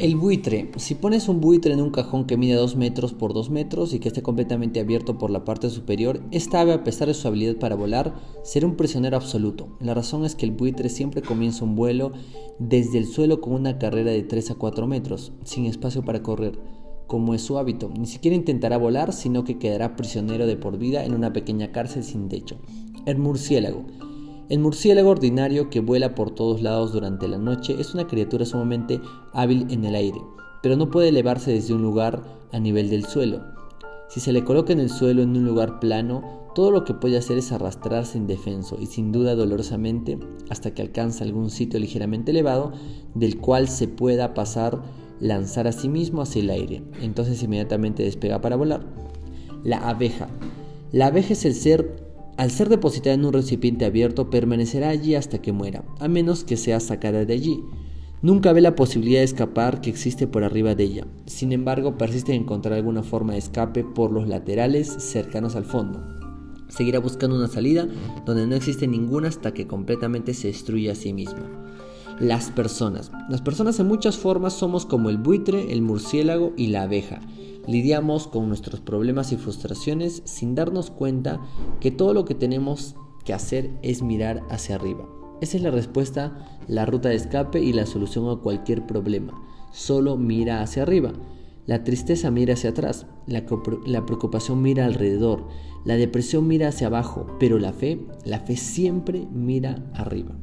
El buitre. Si pones un buitre en un cajón que mide 2 metros por 2 metros y que esté completamente abierto por la parte superior, esta ave, a pesar de su habilidad para volar, será un prisionero absoluto. La razón es que el buitre siempre comienza un vuelo desde el suelo con una carrera de 3 a 4 metros, sin espacio para correr, como es su hábito. Ni siquiera intentará volar, sino que quedará prisionero de por vida en una pequeña cárcel sin techo. El murciélago. El murciélago ordinario que vuela por todos lados durante la noche es una criatura sumamente hábil en el aire, pero no puede elevarse desde un lugar a nivel del suelo. Si se le coloca en el suelo en un lugar plano, todo lo que puede hacer es arrastrarse indefenso y sin duda dolorosamente hasta que alcanza algún sitio ligeramente elevado del cual se pueda pasar, lanzar a sí mismo hacia el aire. Entonces inmediatamente despega para volar. La abeja. La abeja es el ser al ser depositada en un recipiente abierto, permanecerá allí hasta que muera, a menos que sea sacada de allí. Nunca ve la posibilidad de escapar que existe por arriba de ella. Sin embargo, persiste en encontrar alguna forma de escape por los laterales cercanos al fondo. Seguirá buscando una salida donde no existe ninguna hasta que completamente se destruya a sí misma. Las personas. Las personas en muchas formas somos como el buitre, el murciélago y la abeja. Lidiamos con nuestros problemas y frustraciones sin darnos cuenta que todo lo que tenemos que hacer es mirar hacia arriba. Esa es la respuesta, la ruta de escape y la solución a cualquier problema. Solo mira hacia arriba. La tristeza mira hacia atrás, la, preocupación mira alrededor, la depresión mira hacia abajo, pero la fe, la fe siempre mira arriba.